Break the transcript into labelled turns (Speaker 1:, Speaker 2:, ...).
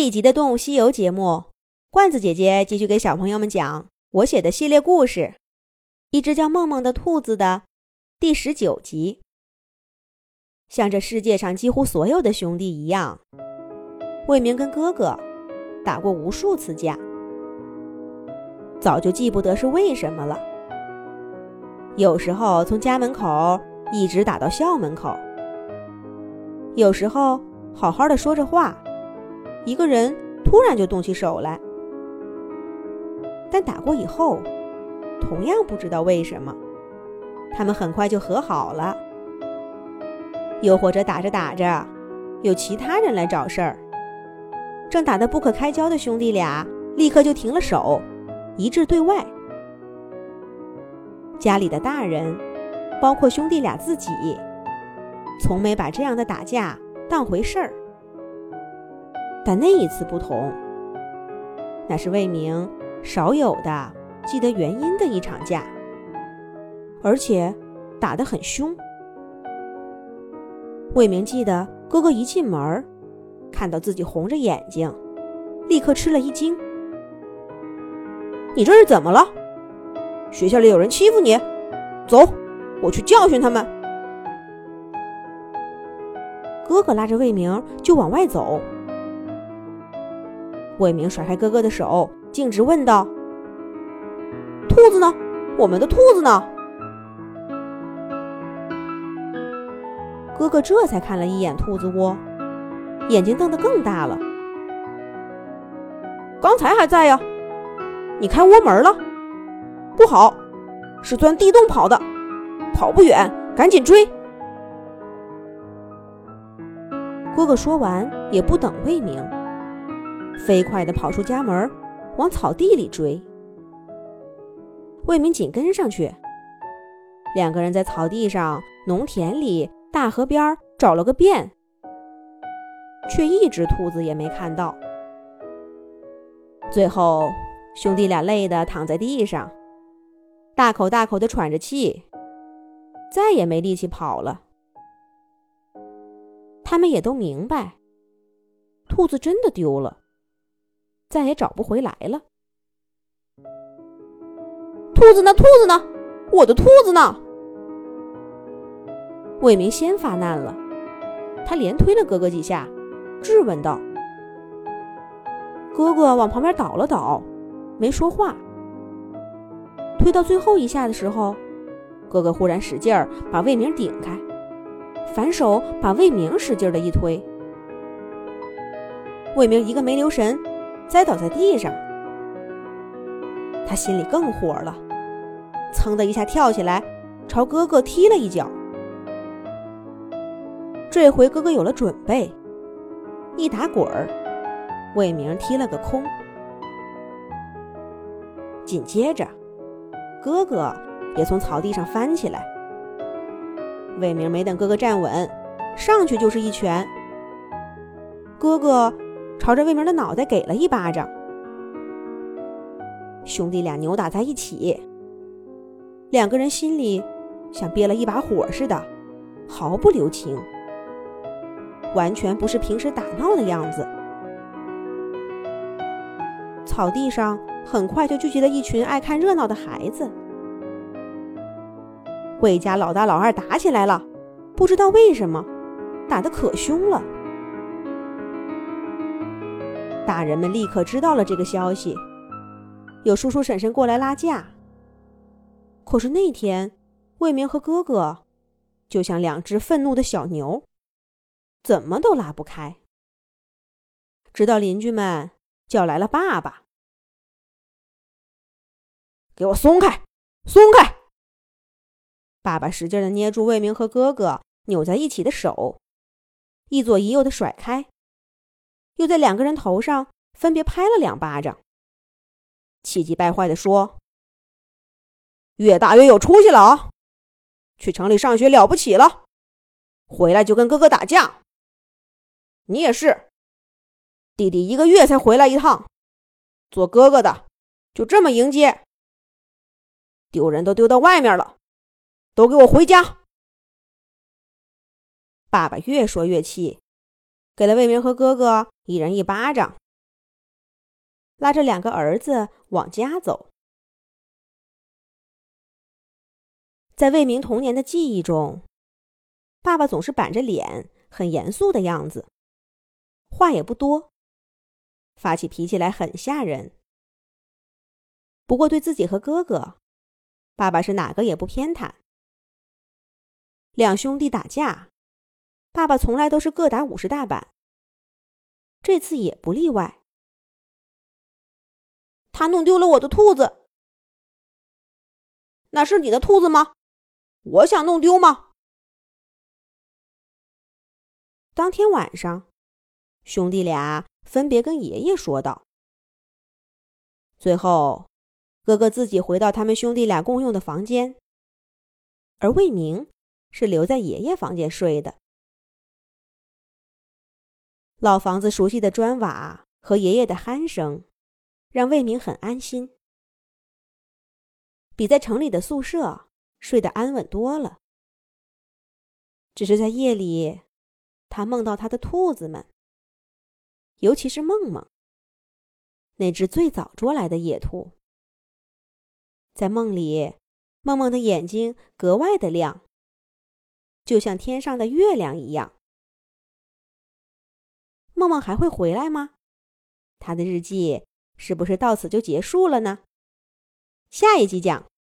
Speaker 1: 这一集的《动物西游》节目，罐子姐姐继续给小朋友们讲我写的系列故事《一只叫梦梦的兔子》的第十九集。像这世界上几乎所有的兄弟一样，魏明跟哥哥打过无数次架，早就记不得是为什么了。有时候从家门口一直打到校门口，有时候好好的说着话。一个人突然就动起手来，但打过以后，同样不知道为什么，他们很快就和好了。又或者打着打着，有其他人来找事儿，正打得不可开交的兄弟俩立刻就停了手，一致对外。家里的大人，包括兄弟俩自己，从没把这样的打架当回事儿。但那一次不同，那是魏明少有的记得原因的一场架，而且打得很凶。魏明记得哥哥一进门，看到自己红着眼睛，立刻吃了一惊：“你这是怎么了？学校里有人欺负你？走，我去教训他们。”哥哥拉着魏明就往外走。魏明甩开哥哥的手，径直问道：“兔子呢？我们的兔子呢？”哥哥这才看了一眼兔子窝，眼睛瞪得更大了。刚才还在呀，你开窝门了？不好，是钻地洞跑的，跑不远，赶紧追！哥哥说完，也不等魏明。飞快地跑出家门，往草地里追。魏明紧跟上去。两个人在草地上、农田里、大河边找了个遍，却一只兔子也没看到。最后，兄弟俩累得躺在地上，大口大口地喘着气，再也没力气跑了。他们也都明白，兔子真的丢了。再也找不回来了。兔子呢？兔子呢？我的兔子呢？魏明先发难了，他连推了哥哥几下，质问道：“哥哥往旁边倒了倒，没说话。推到最后一下的时候，哥哥忽然使劲儿把魏明顶开，反手把魏明使劲的一推，魏明一个没留神。”栽倒在地上，他心里更火了，噌的一下跳起来，朝哥哥踢了一脚。这回哥哥有了准备，一打滚儿，魏明踢了个空。紧接着，哥哥也从草地上翻起来。魏明没等哥哥站稳，上去就是一拳。哥哥。朝着魏明的脑袋给了一巴掌，兄弟俩扭打在一起，两个人心里像憋了一把火似的，毫不留情，完全不是平时打闹的样子。草地上很快就聚集了一群爱看热闹的孩子，魏家老大老二打起来了，不知道为什么，打得可凶了。大人们立刻知道了这个消息，有叔叔婶婶过来拉架。可是那天，魏明和哥哥就像两只愤怒的小牛，怎么都拉不开。直到邻居们叫来了爸爸，给我松开，松开！爸爸使劲的捏住魏明和哥哥扭在一起的手，一左一右的甩开。又在两个人头上分别拍了两巴掌，气急败坏地说：“越大越有出息了啊！去城里上学了不起了，回来就跟哥哥打架。你也是，弟弟一个月才回来一趟，做哥哥的就这么迎接，丢人都丢到外面了，都给我回家！”爸爸越说越气。给了魏明和哥哥一人一巴掌，拉着两个儿子往家走。在魏明童年的记忆中，爸爸总是板着脸，很严肃的样子，话也不多，发起脾气来很吓人。不过对自己和哥哥，爸爸是哪个也不偏袒。两兄弟打架，爸爸从来都是各打五十大板。这次也不例外。他弄丢了我的兔子，那是你的兔子吗？我想弄丢吗？当天晚上，兄弟俩分别跟爷爷说道。最后，哥哥自己回到他们兄弟俩共用的房间，而魏明是留在爷爷房间睡的。老房子熟悉的砖瓦和爷爷的鼾声，让魏明很安心，比在城里的宿舍睡得安稳多了。只是在夜里，他梦到他的兔子们，尤其是梦梦，那只最早捉来的野兔。在梦里，梦梦的眼睛格外的亮，就像天上的月亮一样。梦梦还会回来吗？他的日记是不是到此就结束了呢？下一集讲。